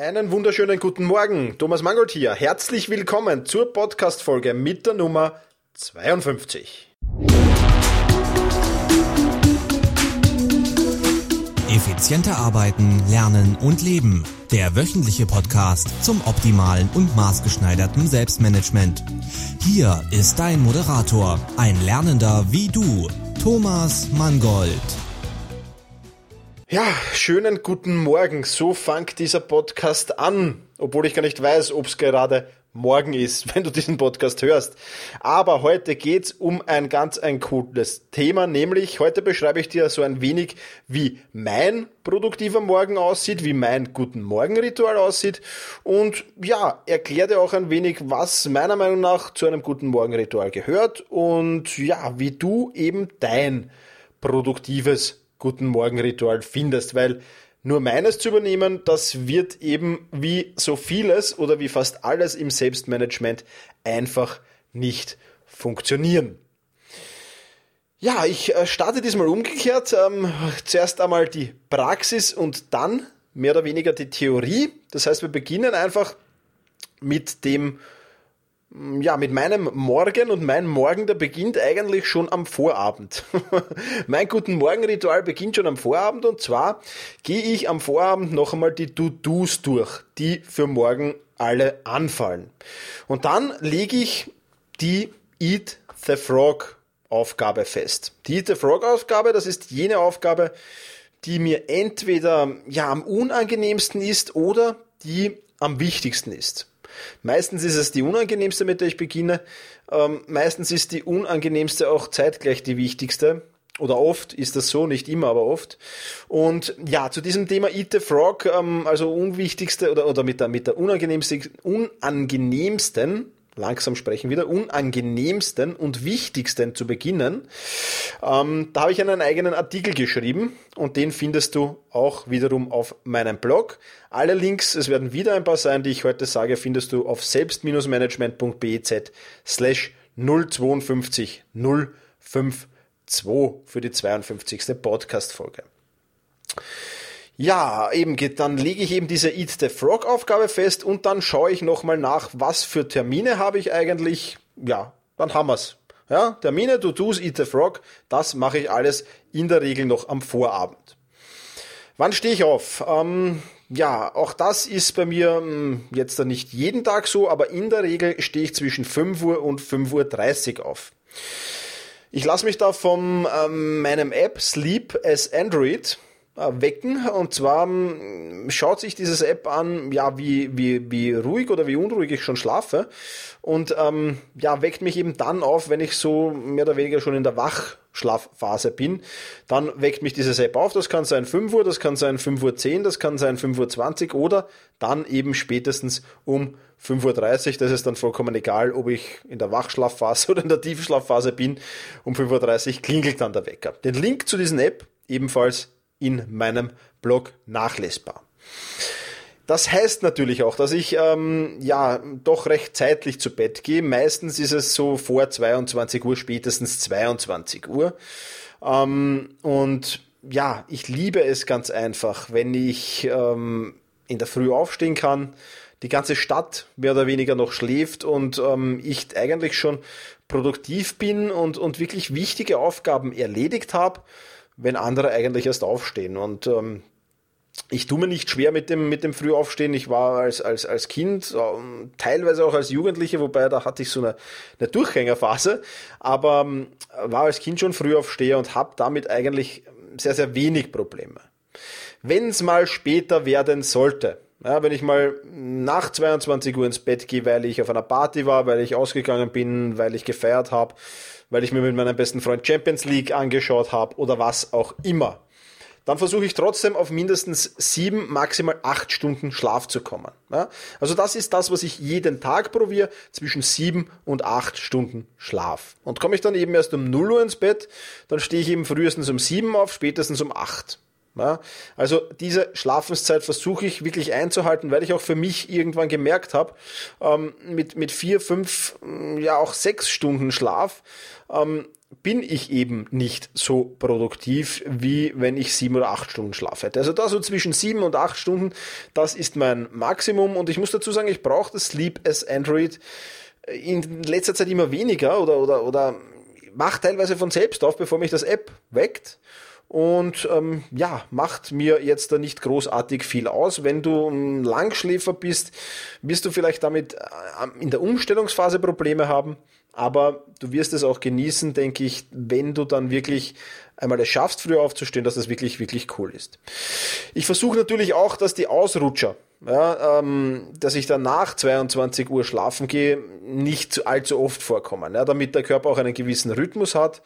Einen wunderschönen guten Morgen, Thomas Mangold hier. Herzlich willkommen zur Podcast-Folge mit der Nummer 52. Effizienter arbeiten, lernen und leben. Der wöchentliche Podcast zum optimalen und maßgeschneiderten Selbstmanagement. Hier ist dein Moderator, ein Lernender wie du, Thomas Mangold. Ja, schönen guten Morgen. So fängt dieser Podcast an, obwohl ich gar nicht weiß, ob es gerade morgen ist, wenn du diesen Podcast hörst. Aber heute geht's um ein ganz ein cooles Thema, nämlich heute beschreibe ich dir so ein wenig, wie mein produktiver Morgen aussieht, wie mein guten Morgen-Ritual aussieht und ja, erkläre dir auch ein wenig, was meiner Meinung nach zu einem guten Morgen-Ritual gehört und ja, wie du eben dein produktives Guten Morgen Ritual findest, weil nur meines zu übernehmen, das wird eben wie so vieles oder wie fast alles im Selbstmanagement einfach nicht funktionieren. Ja, ich äh, starte diesmal umgekehrt. Ähm, zuerst einmal die Praxis und dann mehr oder weniger die Theorie. Das heißt, wir beginnen einfach mit dem ja, mit meinem Morgen und mein Morgen, der beginnt eigentlich schon am Vorabend. mein guten Morgen-Ritual beginnt schon am Vorabend und zwar gehe ich am Vorabend noch einmal die To-Dos durch, die für morgen alle anfallen. Und dann lege ich die Eat the Frog Aufgabe fest. Die Eat the Frog Aufgabe, das ist jene Aufgabe, die mir entweder ja am unangenehmsten ist oder die am wichtigsten ist. Meistens ist es die unangenehmste, mit der ich beginne. Ähm, meistens ist die unangenehmste auch zeitgleich die wichtigste. Oder oft ist das so, nicht immer, aber oft. Und ja, zu diesem Thema Eat the Frog, ähm, also unwichtigste oder, oder mit der, mit der unangenehmsten, unangenehmsten langsam sprechen wieder, unangenehmsten und wichtigsten zu beginnen. Ähm, da habe ich einen eigenen Artikel geschrieben und den findest du auch wiederum auf meinem Blog. Alle Links, es werden wieder ein paar sein, die ich heute sage, findest du auf selbst-management.bez slash 052 052 für die 52. Podcast-Folge. Ja, eben geht, dann lege ich eben diese Eat the Frog Aufgabe fest und dann schaue ich nochmal nach, was für Termine habe ich eigentlich. Ja, dann haben wir's. Ja, Termine, To-Dos, Eat the Frog, das mache ich alles in der Regel noch am Vorabend. Wann stehe ich auf? Ähm, ja, auch das ist bei mir hm, jetzt dann nicht jeden Tag so, aber in der Regel stehe ich zwischen 5 Uhr und 5.30 Uhr auf. Ich lasse mich da von ähm, meinem App Sleep as Android wecken. Und zwar ähm, schaut sich dieses App an, ja, wie, wie, wie ruhig oder wie unruhig ich schon schlafe. Und ähm, ja, weckt mich eben dann auf, wenn ich so mehr oder weniger schon in der Wachschlafphase bin. Dann weckt mich dieses App auf. Das kann sein 5 Uhr, das kann sein 5 Uhr 10, das kann sein 5 Uhr 20 oder dann eben spätestens um 5.30 Uhr. Das ist dann vollkommen egal, ob ich in der Wachschlafphase oder in der Tiefschlafphase bin. Um 5.30 Uhr klingelt dann der Wecker. Den Link zu diesen App ebenfalls in meinem Blog nachlesbar. Das heißt natürlich auch, dass ich ähm, ja doch recht zeitlich zu Bett gehe. Meistens ist es so vor 22 Uhr, spätestens 22 Uhr. Ähm, und ja, ich liebe es ganz einfach, wenn ich ähm, in der Früh aufstehen kann, die ganze Stadt mehr oder weniger noch schläft und ähm, ich eigentlich schon produktiv bin und, und wirklich wichtige Aufgaben erledigt habe wenn andere eigentlich erst aufstehen. Und ähm, ich tue mir nicht schwer mit dem, mit dem Frühaufstehen. Ich war als, als, als Kind, ähm, teilweise auch als Jugendliche, wobei da hatte ich so eine, eine Durchgängerphase, aber ähm, war als Kind schon Frühaufsteher und habe damit eigentlich sehr, sehr wenig Probleme. Wenn es mal später werden sollte, ja, wenn ich mal nach 22 Uhr ins Bett gehe, weil ich auf einer Party war, weil ich ausgegangen bin, weil ich gefeiert habe, weil ich mir mit meinem besten Freund Champions League angeschaut habe oder was auch immer, dann versuche ich trotzdem auf mindestens sieben, maximal acht Stunden Schlaf zu kommen. Ja? Also das ist das, was ich jeden Tag probiere, zwischen sieben und acht Stunden Schlaf. Und komme ich dann eben erst um 0 Uhr ins Bett, dann stehe ich eben frühestens um sieben auf, spätestens um acht. Ja, also diese Schlafenszeit versuche ich wirklich einzuhalten, weil ich auch für mich irgendwann gemerkt habe, ähm, mit, mit vier, fünf, ja auch sechs Stunden Schlaf ähm, bin ich eben nicht so produktiv, wie wenn ich sieben oder acht Stunden Schlaf hätte. Also da so zwischen sieben und acht Stunden, das ist mein Maximum. Und ich muss dazu sagen, ich brauche das Sleep as Android in letzter Zeit immer weniger oder, oder, oder macht teilweise von selbst auf, bevor mich das App weckt und ähm, ja, macht mir jetzt da nicht großartig viel aus. Wenn du ein Langschläfer bist, wirst du vielleicht damit äh, in der Umstellungsphase Probleme haben, aber du wirst es auch genießen, denke ich, wenn du dann wirklich einmal es schaffst, früher aufzustehen, dass das wirklich, wirklich cool ist. Ich versuche natürlich auch, dass die Ausrutscher, ja, ähm, dass ich dann nach 22 Uhr schlafen gehe, nicht allzu oft vorkommen, ja, damit der Körper auch einen gewissen Rhythmus hat.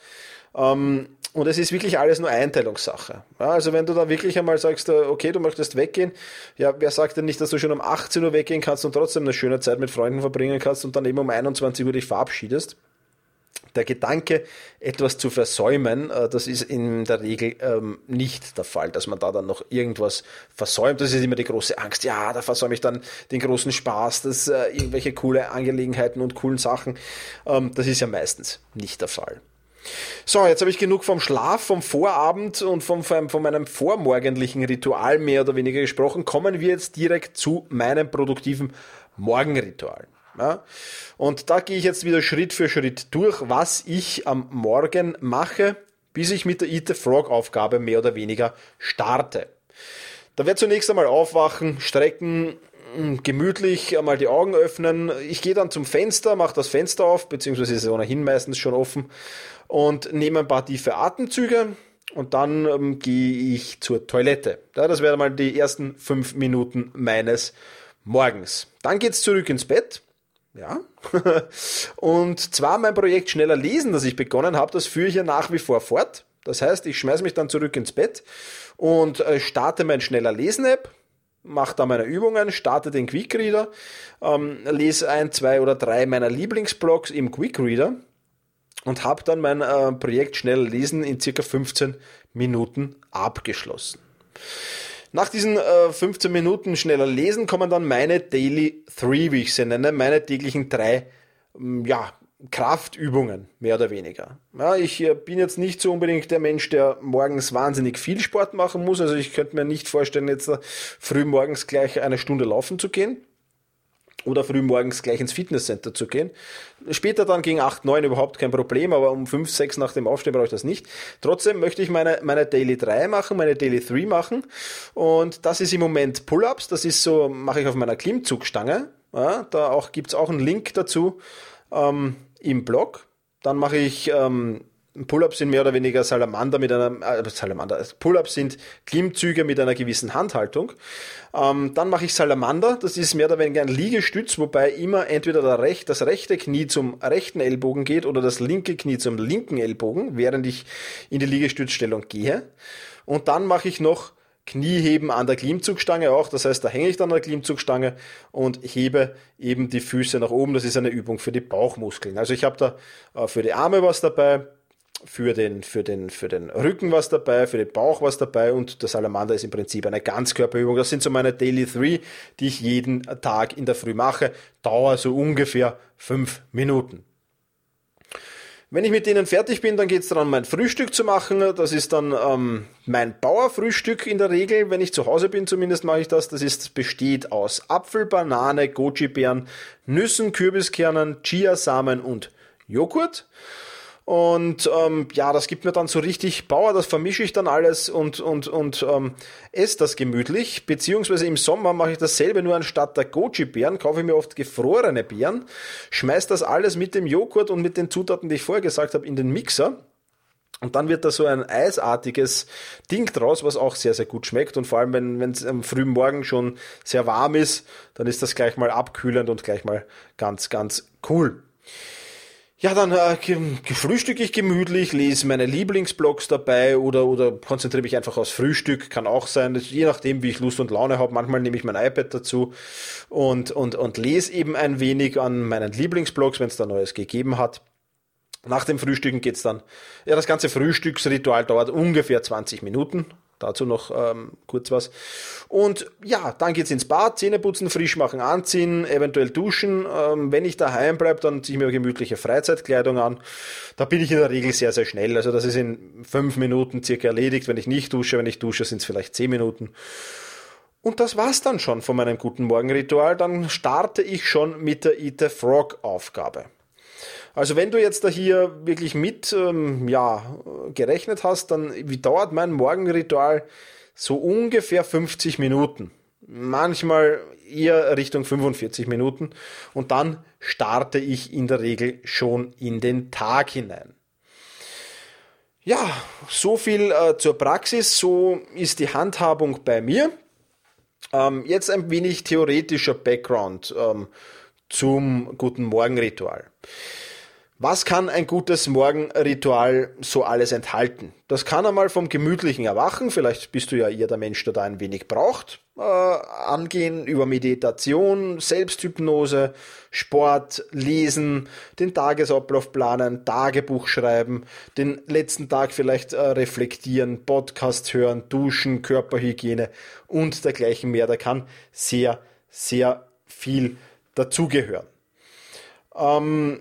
Ähm, und es ist wirklich alles nur Einteilungssache. Ja, also wenn du da wirklich einmal sagst, äh, okay, du möchtest weggehen, ja, wer sagt denn nicht, dass du schon um 18 Uhr weggehen kannst und trotzdem eine schöne Zeit mit Freunden verbringen kannst und dann eben um 21 Uhr dich verabschiedest? Der Gedanke, etwas zu versäumen, äh, das ist in der Regel ähm, nicht der Fall, dass man da dann noch irgendwas versäumt. Das ist immer die große Angst. Ja, da versäume ich dann den großen Spaß, das äh, irgendwelche coole Angelegenheiten und coolen Sachen. Ähm, das ist ja meistens nicht der Fall. So, jetzt habe ich genug vom Schlaf, vom Vorabend und vom, vom, von meinem vormorgendlichen Ritual mehr oder weniger gesprochen. Kommen wir jetzt direkt zu meinem produktiven Morgenritual. Ja? Und da gehe ich jetzt wieder Schritt für Schritt durch, was ich am Morgen mache, bis ich mit der Eat the Frog Aufgabe mehr oder weniger starte. Da wird zunächst einmal aufwachen, strecken, gemütlich einmal die Augen öffnen. Ich gehe dann zum Fenster, mache das Fenster auf, beziehungsweise ist es ohnehin meistens schon offen und nehme ein paar tiefe Atemzüge und dann ähm, gehe ich zur Toilette. Ja, das wären mal die ersten fünf Minuten meines Morgens. Dann geht's zurück ins Bett. Ja. und zwar mein Projekt Schneller Lesen, das ich begonnen habe, das führe ich ja nach wie vor fort. Das heißt, ich schmeiße mich dann zurück ins Bett und äh, starte mein Schneller Lesen-App, mache da meine Übungen, starte den Quickreader, ähm, lese ein, zwei oder drei meiner Lieblingsblogs im Quickreader und habe dann mein äh, Projekt Schnell lesen in circa 15 Minuten abgeschlossen. Nach diesen äh, 15 Minuten schneller lesen kommen dann meine Daily 3, wie ich sie nenne, meine täglichen drei ja, Kraftübungen, mehr oder weniger. Ja, ich äh, bin jetzt nicht so unbedingt der Mensch, der morgens wahnsinnig viel Sport machen muss. Also ich könnte mir nicht vorstellen, jetzt äh, früh morgens gleich eine Stunde laufen zu gehen oder früh morgens gleich ins Fitnesscenter zu gehen. Später dann gegen 8, 9 überhaupt kein Problem, aber um 5, 6 nach dem Aufstehen brauche ich das nicht. Trotzdem möchte ich meine, meine Daily 3 machen, meine Daily 3 machen und das ist im Moment Pull-Ups, das ist so, mache ich auf meiner Klimmzugstange. Ja, da auch gibt's auch einen Link dazu ähm, im Blog. Dann mache ich ähm, Pull-ups sind mehr oder weniger Salamander mit einer äh, Salamander. Pull-ups sind Klimmzüge mit einer gewissen Handhaltung. Ähm, dann mache ich Salamander. Das ist mehr oder weniger ein Liegestütz, wobei immer entweder der recht, das rechte Knie zum rechten Ellbogen geht oder das linke Knie zum linken Ellbogen, während ich in die Liegestützstellung gehe. Und dann mache ich noch Knieheben an der Klimmzugstange auch. Das heißt, da hänge ich dann an der Klimmzugstange und hebe eben die Füße nach oben. Das ist eine Übung für die Bauchmuskeln. Also ich habe da äh, für die Arme was dabei, für den, für, den, für den Rücken was dabei, für den Bauch was dabei und der Salamander ist im Prinzip eine Ganzkörperübung. Das sind so meine Daily Three, die ich jeden Tag in der Früh mache. Dauer so ungefähr fünf Minuten. Wenn ich mit denen fertig bin, dann geht es daran, mein Frühstück zu machen. Das ist dann ähm, mein Bauerfrühstück in der Regel. Wenn ich zu Hause bin, zumindest mache ich das. Das ist, besteht aus Apfel, Banane, Goji-Beeren, Nüssen, Kürbiskernen, Chiasamen und Joghurt. Und ähm, ja, das gibt mir dann so richtig Power, das vermische ich dann alles und, und, und ähm, esse das gemütlich. Beziehungsweise im Sommer mache ich dasselbe, nur anstatt der Goji-Beeren kaufe ich mir oft gefrorene Beeren, schmeiß das alles mit dem Joghurt und mit den Zutaten, die ich vorher gesagt habe, in den Mixer. Und dann wird da so ein eisartiges Ding draus, was auch sehr, sehr gut schmeckt. Und vor allem, wenn es am frühen Morgen schon sehr warm ist, dann ist das gleich mal abkühlend und gleich mal ganz, ganz cool. Ja, dann äh, frühstücke ich gemütlich, lese meine Lieblingsblogs dabei oder, oder konzentriere mich einfach aufs Frühstück, kann auch sein, je nachdem, wie ich Lust und Laune habe. Manchmal nehme ich mein iPad dazu und, und, und lese eben ein wenig an meinen Lieblingsblogs, wenn es da Neues gegeben hat. Nach dem Frühstücken geht's dann, ja, das ganze Frühstücksritual dauert ungefähr 20 Minuten. Dazu noch ähm, kurz was. Und ja, dann geht's ins Bad, Zähne putzen, frisch machen, anziehen, eventuell duschen. Ähm, wenn ich daheim bleibe, dann ziehe ich mir gemütliche Freizeitkleidung an. Da bin ich in der Regel sehr, sehr schnell. Also das ist in fünf Minuten circa erledigt, wenn ich nicht dusche. Wenn ich dusche, sind es vielleicht zehn Minuten. Und das war's dann schon von meinem guten Morgenritual. Dann starte ich schon mit der Eat the Frog Aufgabe. Also wenn du jetzt da hier wirklich mit ähm, ja, gerechnet hast, dann wie dauert mein Morgenritual so ungefähr 50 Minuten. Manchmal eher Richtung 45 Minuten. Und dann starte ich in der Regel schon in den Tag hinein. Ja, so viel äh, zur Praxis, so ist die Handhabung bei mir. Ähm, jetzt ein wenig theoretischer Background ähm, zum guten Morgenritual. Was kann ein gutes Morgenritual so alles enthalten? Das kann einmal vom gemütlichen Erwachen, vielleicht bist du ja eher der Mensch, der da ein wenig braucht, äh, angehen, über Meditation, Selbsthypnose, Sport, Lesen, den Tagesablauf planen, Tagebuch schreiben, den letzten Tag vielleicht äh, reflektieren, Podcast hören, duschen, Körperhygiene und dergleichen mehr. Da kann sehr, sehr viel dazugehören. Ähm,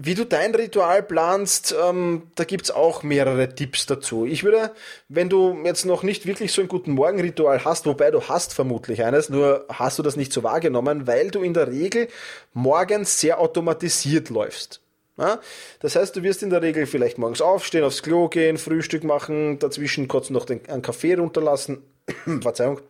wie du dein Ritual planst, ähm, da gibt's auch mehrere Tipps dazu. Ich würde, wenn du jetzt noch nicht wirklich so ein guten Morgenritual hast, wobei du hast vermutlich eines, nur hast du das nicht so wahrgenommen, weil du in der Regel morgens sehr automatisiert läufst. Ja? Das heißt, du wirst in der Regel vielleicht morgens aufstehen, aufs Klo gehen, Frühstück machen, dazwischen kurz noch den, einen Kaffee runterlassen, Verzeihung,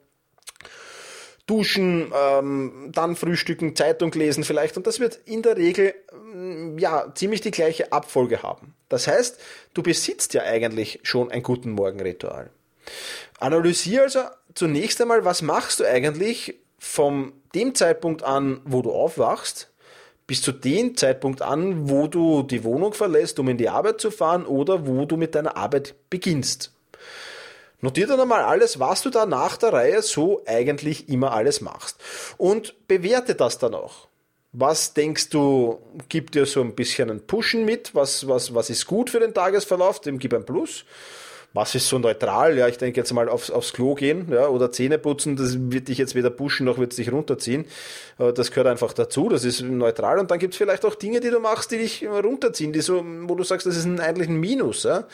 duschen, ähm, dann frühstücken, Zeitung lesen vielleicht und das wird in der Regel mm, ja ziemlich die gleiche Abfolge haben. Das heißt, du besitzt ja eigentlich schon ein guten Morgenritual. Analysiere also zunächst einmal, was machst du eigentlich vom dem Zeitpunkt an, wo du aufwachst, bis zu dem Zeitpunkt an, wo du die Wohnung verlässt, um in die Arbeit zu fahren oder wo du mit deiner Arbeit beginnst. Notier dann einmal alles, was du da nach der Reihe so eigentlich immer alles machst. Und bewerte das dann auch. Was denkst du, gibt dir so ein bisschen ein Pushen mit? Was, was, was ist gut für den Tagesverlauf? Dem gib ein Plus was ist so neutral? Ja, ich denke jetzt mal aufs, aufs Klo gehen ja, oder Zähne putzen, das wird dich jetzt weder pushen noch wird es dich runterziehen. Äh, das gehört einfach dazu, das ist neutral. Und dann gibt es vielleicht auch Dinge, die du machst, die dich runterziehen, die so, wo du sagst, das ist ein, eigentlich ein Minus. Ja.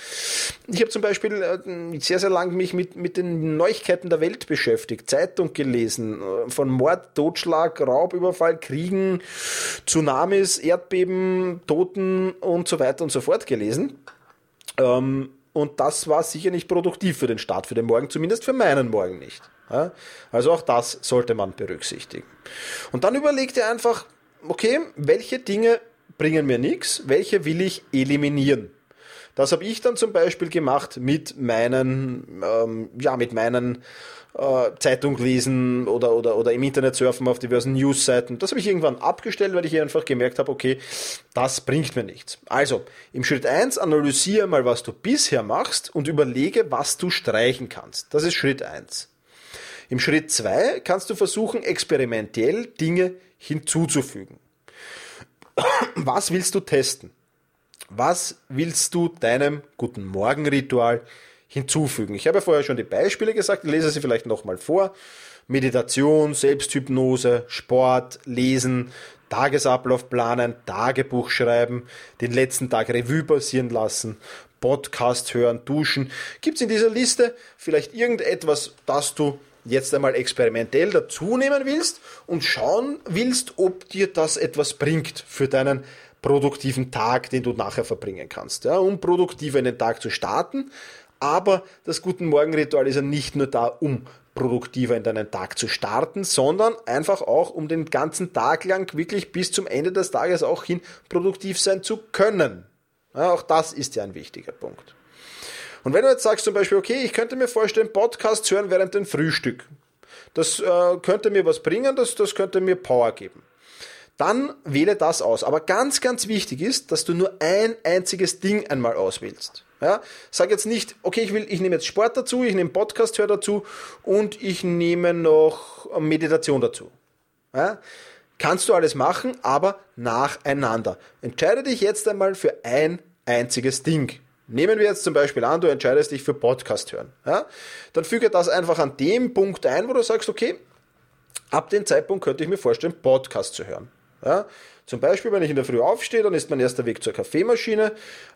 Ich habe zum Beispiel äh, sehr, sehr lang mich mit, mit den Neuigkeiten der Welt beschäftigt, Zeitung gelesen, äh, von Mord, Totschlag, Raubüberfall, Kriegen, Tsunamis, Erdbeben, Toten und so weiter und so fort gelesen. Ähm, und das war sicher nicht produktiv für den Start, für den Morgen, zumindest für meinen Morgen nicht. Also auch das sollte man berücksichtigen. Und dann überleg dir einfach, okay, welche Dinge bringen mir nichts, welche will ich eliminieren. Das habe ich dann zum Beispiel gemacht mit meinen, ähm, ja, mit meinen Zeitung lesen oder, oder, oder im Internet surfen auf diversen Newsseiten. Das habe ich irgendwann abgestellt, weil ich einfach gemerkt habe, okay, das bringt mir nichts. Also, im Schritt eins analysiere mal, was du bisher machst und überlege, was du streichen kannst. Das ist Schritt eins. Im Schritt zwei kannst du versuchen, experimentell Dinge hinzuzufügen. Was willst du testen? Was willst du deinem guten Morgenritual hinzufügen. Ich habe ja vorher schon die Beispiele gesagt, ich lese sie vielleicht nochmal vor. Meditation, Selbsthypnose, Sport, Lesen, Tagesablauf planen, Tagebuch schreiben, den letzten Tag Revue passieren lassen, Podcast hören, duschen. Gibt es in dieser Liste vielleicht irgendetwas, das du jetzt einmal experimentell dazu nehmen willst und schauen willst, ob dir das etwas bringt für deinen produktiven Tag, den du nachher verbringen kannst. Ja, um produktiv in den Tag zu starten, aber das Guten Morgen-Ritual ist ja nicht nur da, um produktiver in deinen Tag zu starten, sondern einfach auch, um den ganzen Tag lang wirklich bis zum Ende des Tages auch hin produktiv sein zu können. Ja, auch das ist ja ein wichtiger Punkt. Und wenn du jetzt sagst zum Beispiel, okay, ich könnte mir vorstellen, Podcasts hören während dem Frühstück. Das äh, könnte mir was bringen, das, das könnte mir Power geben. Dann wähle das aus. Aber ganz, ganz wichtig ist, dass du nur ein einziges Ding einmal auswählst. Ja, sag jetzt nicht, okay, ich will, ich nehme jetzt Sport dazu, ich nehme Podcast hör dazu und ich nehme noch Meditation dazu. Ja, kannst du alles machen, aber nacheinander. Entscheide dich jetzt einmal für ein einziges Ding. Nehmen wir jetzt zum Beispiel an, du entscheidest dich für Podcast hören. Ja? Dann füge das einfach an dem Punkt ein, wo du sagst, okay, ab dem Zeitpunkt könnte ich mir vorstellen, Podcast zu hören. Ja? Zum Beispiel, wenn ich in der Früh aufstehe, dann ist mein erster Weg zur Kaffeemaschine,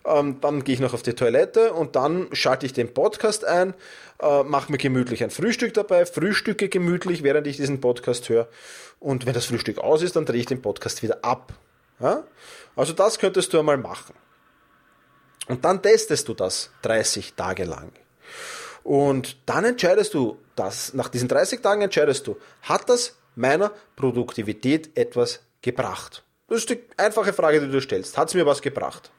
ähm, dann gehe ich noch auf die Toilette und dann schalte ich den Podcast ein, äh, mache mir gemütlich ein Frühstück dabei, frühstücke gemütlich, während ich diesen Podcast höre. Und wenn das Frühstück aus ist, dann drehe ich den Podcast wieder ab. Ja? Also das könntest du einmal machen. Und dann testest du das 30 Tage lang. Und dann entscheidest du, das, nach diesen 30 Tagen entscheidest du, hat das meiner Produktivität etwas gebracht? Das ist die einfache Frage, die du stellst. Hat es mir was gebracht?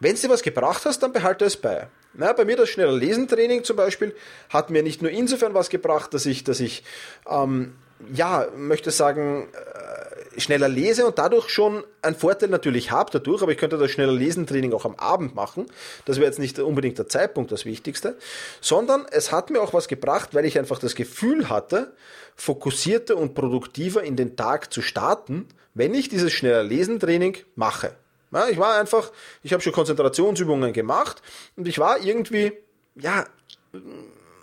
Wenn es dir was gebracht hast, dann behalte es bei. Na, bei mir das schneller Lesentraining zum Beispiel hat mir nicht nur insofern was gebracht, dass ich, dass ich ähm, ja, möchte sagen, äh, schneller lese und dadurch schon einen Vorteil natürlich habe dadurch, aber ich könnte das schneller Lesentraining auch am Abend machen. Das wäre jetzt nicht unbedingt der Zeitpunkt das Wichtigste, sondern es hat mir auch was gebracht, weil ich einfach das Gefühl hatte, fokussierter und produktiver in den Tag zu starten, wenn ich dieses schneller Lesentraining mache. Ja, ich war einfach, ich habe schon Konzentrationsübungen gemacht und ich war irgendwie, ja,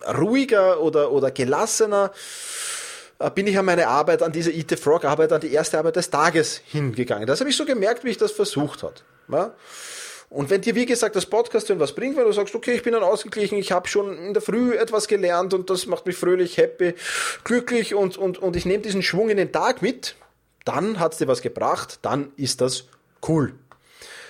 ruhiger oder, oder gelassener bin ich an meine Arbeit, an diese Eat the Frog Arbeit, an die erste Arbeit des Tages hingegangen. Das habe ich so gemerkt, wie ich das versucht hat. Ja? Und wenn dir, wie gesagt, das Podcast hören was bringt, wenn du sagst, okay, ich bin dann ausgeglichen, ich habe schon in der Früh etwas gelernt und das macht mich fröhlich, happy, glücklich und, und, und ich nehme diesen Schwung in den Tag mit, dann hat es dir was gebracht, dann ist das cool.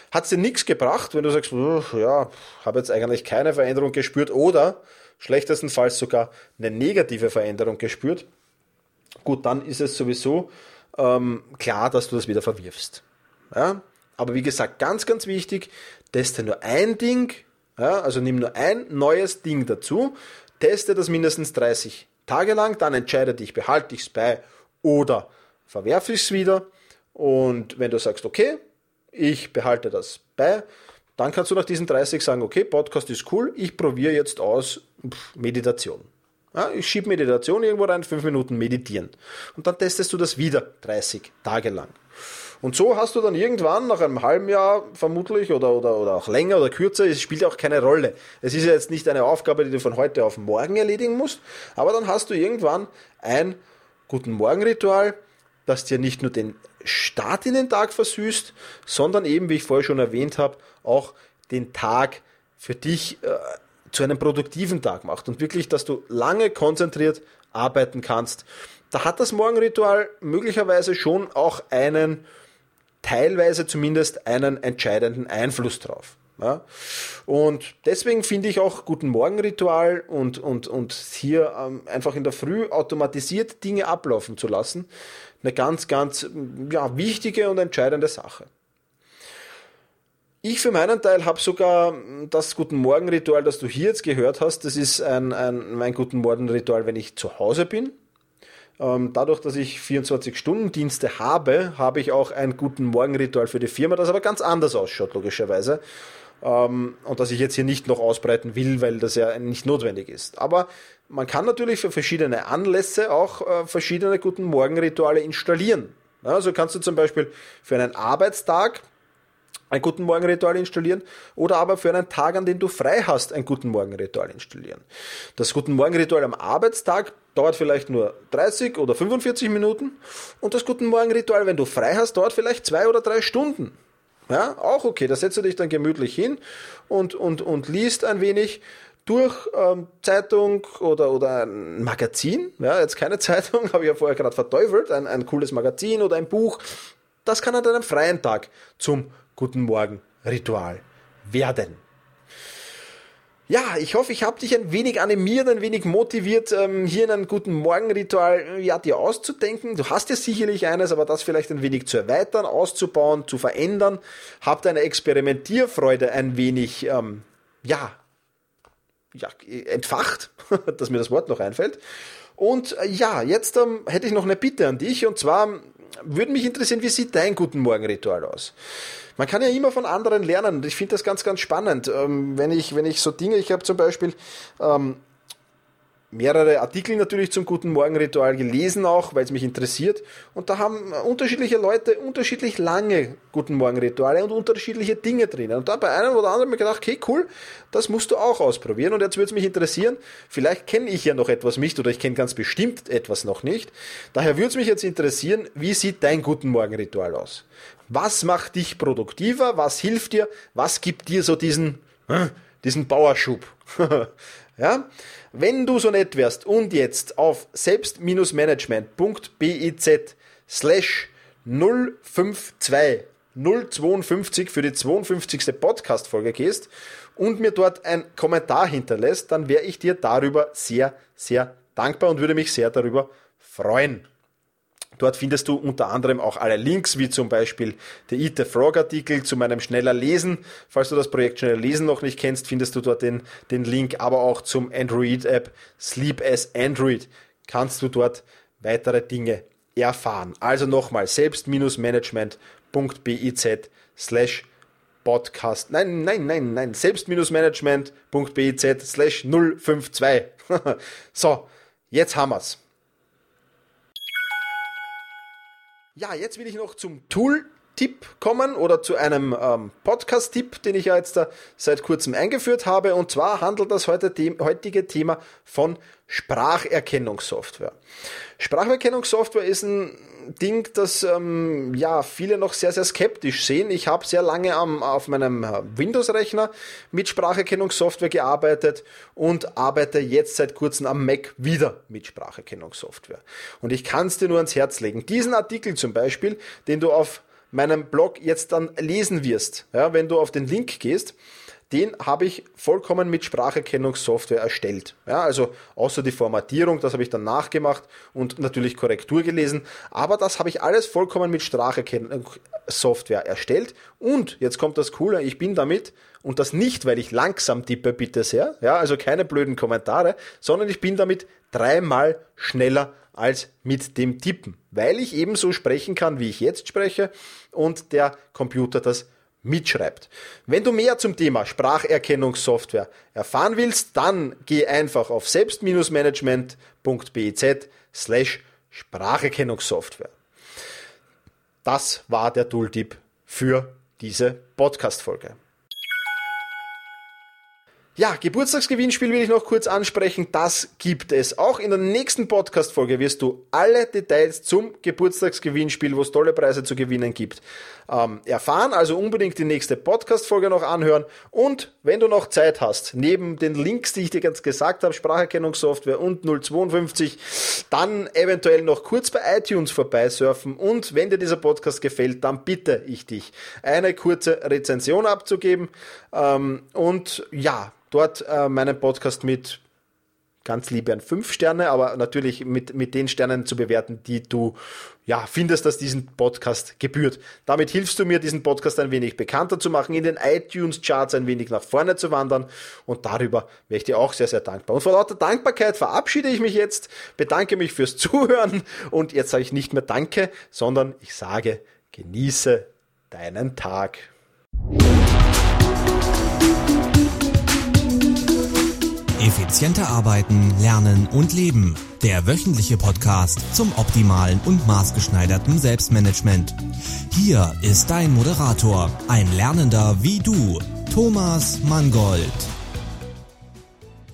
Hat es dir nichts gebracht, wenn du sagst, ja, habe jetzt eigentlich keine Veränderung gespürt oder schlechtestenfalls sogar eine negative Veränderung gespürt, gut, dann ist es sowieso ähm, klar, dass du das wieder verwirfst. Ja? Aber wie gesagt, ganz, ganz wichtig, teste nur ein Ding, ja? also nimm nur ein neues Ding dazu, teste das mindestens 30 Tage lang, dann entscheide dich, behalte ich es bei oder verwerfe ich es wieder. Und wenn du sagst, okay, ich behalte das bei, dann kannst du nach diesen 30 sagen, okay, Podcast ist cool, ich probiere jetzt aus Meditation. Ja, ich schiebe Meditation irgendwo rein, fünf Minuten meditieren. Und dann testest du das wieder 30 Tage lang. Und so hast du dann irgendwann nach einem halben Jahr vermutlich oder, oder, oder auch länger oder kürzer, es spielt auch keine Rolle. Es ist ja jetzt nicht eine Aufgabe, die du von heute auf morgen erledigen musst, aber dann hast du irgendwann ein Guten Morgen-Ritual, das dir nicht nur den Start in den Tag versüßt, sondern eben, wie ich vorher schon erwähnt habe, auch den Tag für dich äh, zu einem produktiven Tag macht und wirklich, dass du lange konzentriert arbeiten kannst. Da hat das Morgenritual möglicherweise schon auch einen, teilweise zumindest einen entscheidenden Einfluss drauf. Ja? Und deswegen finde ich auch Guten Morgen-Ritual und, und, und hier ähm, einfach in der Früh automatisiert Dinge ablaufen zu lassen, eine ganz, ganz ja, wichtige und entscheidende Sache. Ich für meinen Teil habe sogar das Guten Morgen-Ritual, das du hier jetzt gehört hast, das ist ein, ein, mein Guten Morgen-Ritual, wenn ich zu Hause bin. Ähm, dadurch, dass ich 24-Stunden-Dienste habe, habe ich auch ein Guten Morgen-Ritual für die Firma, das aber ganz anders ausschaut, logischerweise. Ähm, und das ich jetzt hier nicht noch ausbreiten will, weil das ja nicht notwendig ist. Aber man kann natürlich für verschiedene Anlässe auch äh, verschiedene Guten Morgen-Rituale installieren. Also kannst du zum Beispiel für einen Arbeitstag ein Guten Morgen Ritual installieren oder aber für einen Tag, an dem du frei hast, ein Guten Morgen Ritual installieren. Das Guten Morgen Ritual am Arbeitstag dauert vielleicht nur 30 oder 45 Minuten und das Guten Morgen Ritual, wenn du frei hast, dauert vielleicht zwei oder drei Stunden. Ja, auch okay, da setzt du dich dann gemütlich hin und, und, und liest ein wenig durch ähm, Zeitung oder, oder ein Magazin, ja, jetzt keine Zeitung, habe ich ja vorher gerade verteufelt, ein, ein cooles Magazin oder ein Buch, das kann an deinem freien Tag zum Guten Morgen Ritual werden. Ja, ich hoffe, ich habe dich ein wenig animiert, ein wenig motiviert, ähm, hier in einem guten Morgenritual ja, dir auszudenken. Du hast ja sicherlich eines, aber das vielleicht ein wenig zu erweitern, auszubauen, zu verändern. Hab deine Experimentierfreude ein wenig, ähm, ja, ja, entfacht, dass mir das Wort noch einfällt. Und äh, ja, jetzt ähm, hätte ich noch eine Bitte an dich und zwar würde mich interessieren, wie sieht dein Guten Morgen-Ritual aus? Man kann ja immer von anderen lernen ich finde das ganz, ganz spannend. Ähm, wenn, ich, wenn ich so Dinge, ich habe zum Beispiel ähm, mehrere Artikel natürlich zum Guten Morgen Ritual gelesen auch, weil es mich interessiert. Und da haben unterschiedliche Leute unterschiedlich lange Guten Morgen Rituale und unterschiedliche Dinge drinnen. Und da bei einem oder anderen ich gedacht, okay, cool, das musst du auch ausprobieren. Und jetzt würde es mich interessieren, vielleicht kenne ich ja noch etwas nicht oder ich kenne ganz bestimmt etwas noch nicht. Daher würde es mich jetzt interessieren, wie sieht dein Guten Morgen Ritual aus? Was macht dich produktiver? Was hilft dir? Was gibt dir so diesen, äh, diesen Bauerschub? ja? Wenn du so nett wärst und jetzt auf selbst-management.biz slash 052 052 für die 52. Podcast-Folge gehst und mir dort ein Kommentar hinterlässt, dann wäre ich dir darüber sehr, sehr dankbar und würde mich sehr darüber freuen. Dort findest du unter anderem auch alle Links, wie zum Beispiel der Eat the Frog Artikel zu meinem schneller Lesen. Falls du das Projekt schneller Lesen noch nicht kennst, findest du dort den, den Link, aber auch zum Android App Sleep as Android kannst du dort weitere Dinge erfahren. Also nochmal selbst-management.biz slash Podcast. Nein, nein, nein, nein. Selbst-management.biz slash 052. so, jetzt haben wir's. Ja, jetzt will ich noch zum Tool-Tipp kommen oder zu einem ähm, Podcast-Tipp, den ich ja jetzt da seit kurzem eingeführt habe. Und zwar handelt das heute, heutige Thema von Spracherkennungssoftware. Spracherkennungssoftware ist ein Ding, das ähm, ja viele noch sehr, sehr skeptisch sehen. Ich habe sehr lange am, auf meinem äh, Windows-Rechner mit Spracherkennungssoftware gearbeitet und arbeite jetzt seit kurzem am Mac wieder mit Spracherkennungssoftware. Und ich kann es dir nur ans Herz legen. Diesen Artikel zum Beispiel, den du auf meinem Blog jetzt dann lesen wirst, ja, wenn du auf den Link gehst, den habe ich vollkommen mit Spracherkennungssoftware erstellt. Ja, also außer die Formatierung, das habe ich dann nachgemacht und natürlich Korrektur gelesen, aber das habe ich alles vollkommen mit Spracherkennungssoftware erstellt und jetzt kommt das Coole, ich bin damit und das nicht, weil ich langsam tippe, bitte sehr, ja, also keine blöden Kommentare, sondern ich bin damit dreimal schneller als mit dem Tippen, weil ich ebenso sprechen kann, wie ich jetzt spreche und der Computer das mitschreibt. Wenn du mehr zum Thema Spracherkennungssoftware erfahren willst, dann geh einfach auf selbst-management.biz slash Spracherkennungssoftware. Das war der Tooltip für diese Podcast-Folge. Ja, Geburtstagsgewinnspiel will ich noch kurz ansprechen. Das gibt es. Auch in der nächsten Podcast-Folge wirst du alle Details zum Geburtstagsgewinnspiel, wo es tolle Preise zu gewinnen gibt, ähm, erfahren. Also unbedingt die nächste Podcast-Folge noch anhören. Und wenn du noch Zeit hast, neben den Links, die ich dir ganz gesagt habe, Spracherkennungssoftware und 052, dann eventuell noch kurz bei iTunes vorbeisurfen. Und wenn dir dieser Podcast gefällt, dann bitte ich dich, eine kurze Rezension abzugeben. Ähm, und ja, dort äh, meinen Podcast mit ganz liebe an fünf Sterne, aber natürlich mit, mit den Sternen zu bewerten, die du ja, findest, dass diesen Podcast gebührt. Damit hilfst du mir, diesen Podcast ein wenig bekannter zu machen, in den iTunes-Charts ein wenig nach vorne zu wandern und darüber wäre ich dir auch sehr, sehr dankbar. Und vor lauter Dankbarkeit verabschiede ich mich jetzt, bedanke mich fürs Zuhören und jetzt sage ich nicht mehr Danke, sondern ich sage, genieße deinen Tag. Effizienter arbeiten, lernen und leben. Der wöchentliche Podcast zum optimalen und maßgeschneiderten Selbstmanagement. Hier ist dein Moderator, ein Lernender wie du, Thomas Mangold.